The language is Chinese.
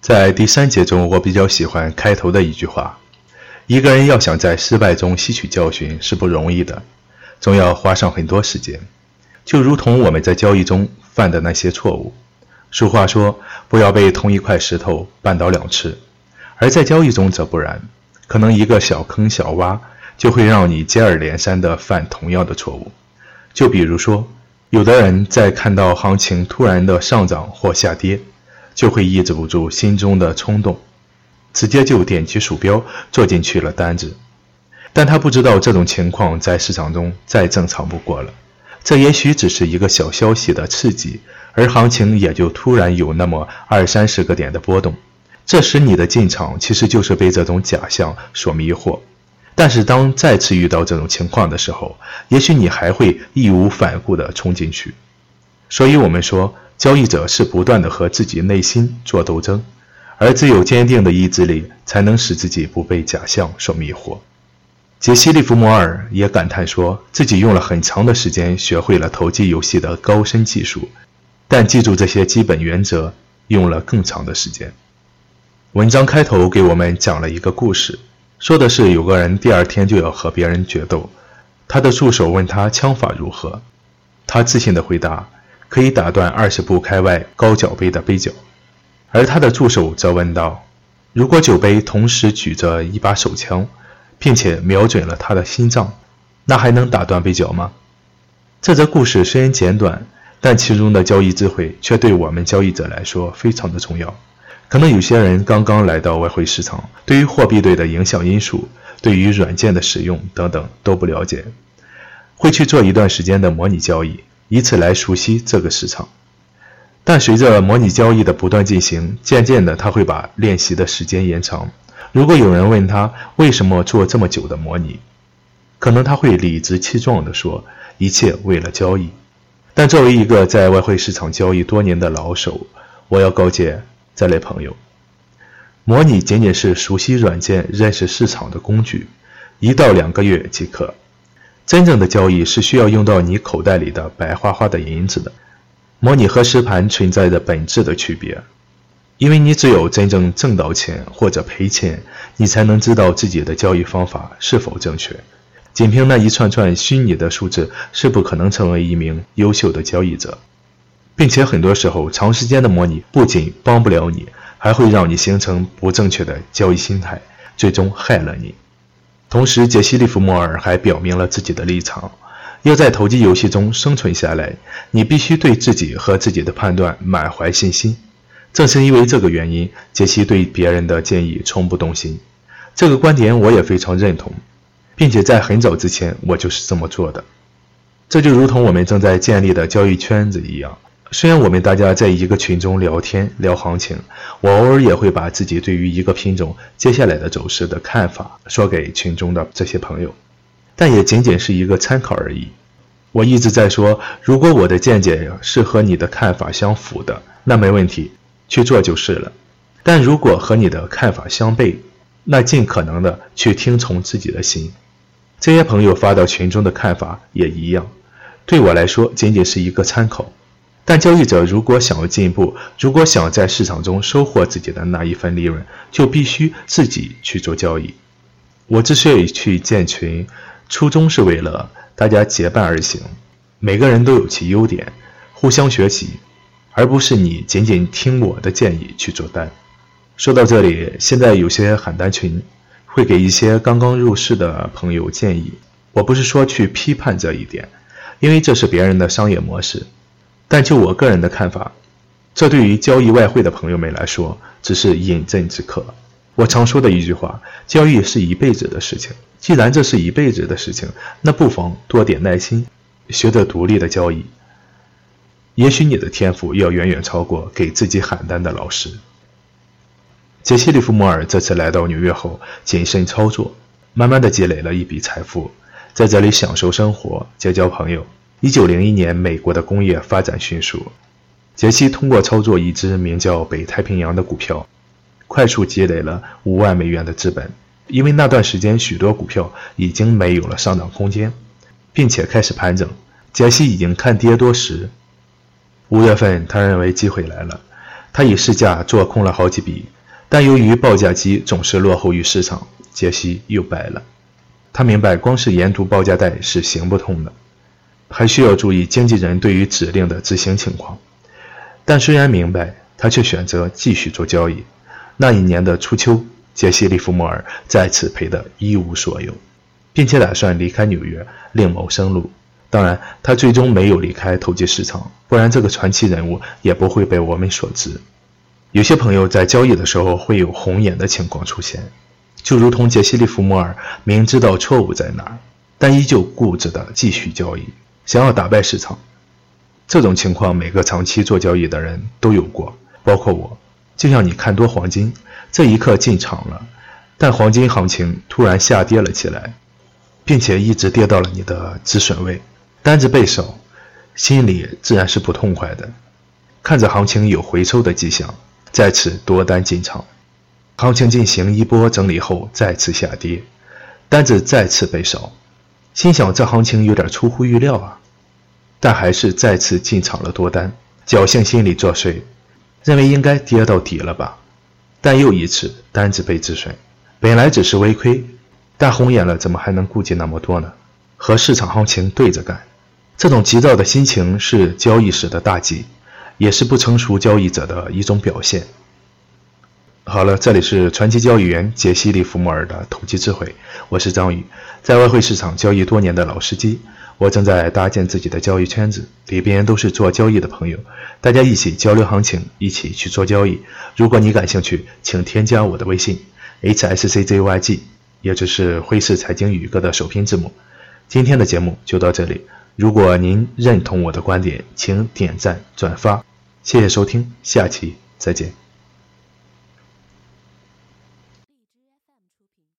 在第三节中，我比较喜欢开头的一句话：一个人要想在失败中吸取教训是不容易的，总要花上很多时间。就如同我们在交易中犯的那些错误。俗话说：“不要被同一块石头绊倒两次。”而在交易中则不然，可能一个小坑小洼就会让你接二连三地犯同样的错误。就比如说，有的人在看到行情突然的上涨或下跌。就会抑制不住心中的冲动，直接就点击鼠标做进去了单子，但他不知道这种情况在市场中再正常不过了。这也许只是一个小消息的刺激，而行情也就突然有那么二三十个点的波动。这时你的进场其实就是被这种假象所迷惑。但是当再次遇到这种情况的时候，也许你还会义无反顾地冲进去。所以我们说。交易者是不断的和自己内心做斗争，而只有坚定的意志力，才能使自己不被假象所迷惑。杰西·利弗莫尔也感叹说，自己用了很长的时间学会了投机游戏的高深技术，但记住这些基本原则用了更长的时间。文章开头给我们讲了一个故事，说的是有个人第二天就要和别人决斗，他的助手问他枪法如何，他自信地回答。可以打断二十步开外高脚杯的杯脚，而他的助手则问道：“如果酒杯同时举着一把手枪，并且瞄准了他的心脏，那还能打断杯脚吗？”这则故事虽然简短，但其中的交易智慧却对我们交易者来说非常的重要。可能有些人刚刚来到外汇市场，对于货币对的影响因素、对于软件的使用等等都不了解，会去做一段时间的模拟交易。以此来熟悉这个市场，但随着模拟交易的不断进行，渐渐的他会把练习的时间延长。如果有人问他为什么做这么久的模拟，可能他会理直气壮地说：“一切为了交易。”但作为一个在外汇市场交易多年的老手，我要告诫这类朋友：模拟仅仅是熟悉软件、认识市场的工具，一到两个月即可。真正的交易是需要用到你口袋里的白花花的银子的。模拟和实盘存在着本质的区别，因为你只有真正挣到钱或者赔钱，你才能知道自己的交易方法是否正确。仅凭那一串串虚拟的数字是不可能成为一名优秀的交易者，并且很多时候长时间的模拟不仅帮不了你，还会让你形成不正确的交易心态，最终害了你。同时，杰西·利弗莫尔还表明了自己的立场：要在投机游戏中生存下来，你必须对自己和自己的判断满怀信心。正是因为这个原因，杰西对别人的建议从不动心。这个观点我也非常认同，并且在很早之前我就是这么做的。这就如同我们正在建立的交易圈子一样。虽然我们大家在一个群中聊天聊行情，我偶尔也会把自己对于一个品种接下来的走势的看法说给群中的这些朋友，但也仅仅是一个参考而已。我一直在说，如果我的见解是和你的看法相符的，那没问题，去做就是了。但如果和你的看法相悖，那尽可能的去听从自己的心。这些朋友发到群中的看法也一样，对我来说仅仅是一个参考。但交易者如果想要进步，如果想在市场中收获自己的那一份利润，就必须自己去做交易。我之所以去建群，初衷是为了大家结伴而行，每个人都有其优点，互相学习，而不是你仅仅听我的建议去做单。说到这里，现在有些喊单群会给一些刚刚入市的朋友建议，我不是说去批判这一点，因为这是别人的商业模式。但就我个人的看法，这对于交易外汇的朋友们来说，只是饮鸩止渴。我常说的一句话：交易是一辈子的事情。既然这是一辈子的事情，那不妨多点耐心，学着独立的交易。也许你的天赋要远远超过给自己喊单的老师。杰西·利弗莫尔这次来到纽约后，谨慎操作，慢慢的积累了一笔财富，在这里享受生活，结交朋友。一九零一年，美国的工业发展迅速。杰西通过操作一只名叫“北太平洋”的股票，快速积累了五万美元的资本。因为那段时间许多股票已经没有了上涨空间，并且开始盘整，杰西已经看跌多时。五月份，他认为机会来了，他以市价做空了好几笔，但由于报价机总是落后于市场，杰西又败了。他明白，光是研读报价带是行不通的，还需要注意经纪人对于指令的执行情况。但虽然明白，他却选择继续做交易。那一年的初秋，杰西·利弗莫尔再次赔得一无所有，并且打算离开纽约另谋生路。当然，他最终没有离开投机市场，不然这个传奇人物也不会被我们所知。有些朋友在交易的时候会有红眼的情况出现，就如同杰西·利弗莫尔明知道错误在哪儿，但依旧固执地继续交易，想要打败市场。这种情况每个长期做交易的人都有过，包括我。就像你看多黄金，这一刻进场了，但黄金行情突然下跌了起来，并且一直跌到了你的止损位。单子被少，心里自然是不痛快的。看着行情有回收的迹象，再次多单进场。行情进行一波整理后再次下跌，单子再次被少，心想这行情有点出乎预料啊，但还是再次进场了多单，侥幸心理作祟，认为应该跌到底了吧。但又一次单子被止损，本来只是微亏，但红眼了怎么还能顾及那么多呢？和市场行情对着干。这种急躁的心情是交易时的大忌，也是不成熟交易者的一种表现。好了，这里是传奇交易员杰西·利弗莫尔的投机智慧，我是张宇，在外汇市场交易多年的老司机，我正在搭建自己的交易圈子，里边都是做交易的朋友，大家一起交流行情，一起去做交易。如果你感兴趣，请添加我的微信 h s c z y g，也就是汇市财经宇哥的首拼字母。今天的节目就到这里。如果您认同我的观点，请点赞转发，谢谢收听，下期再见。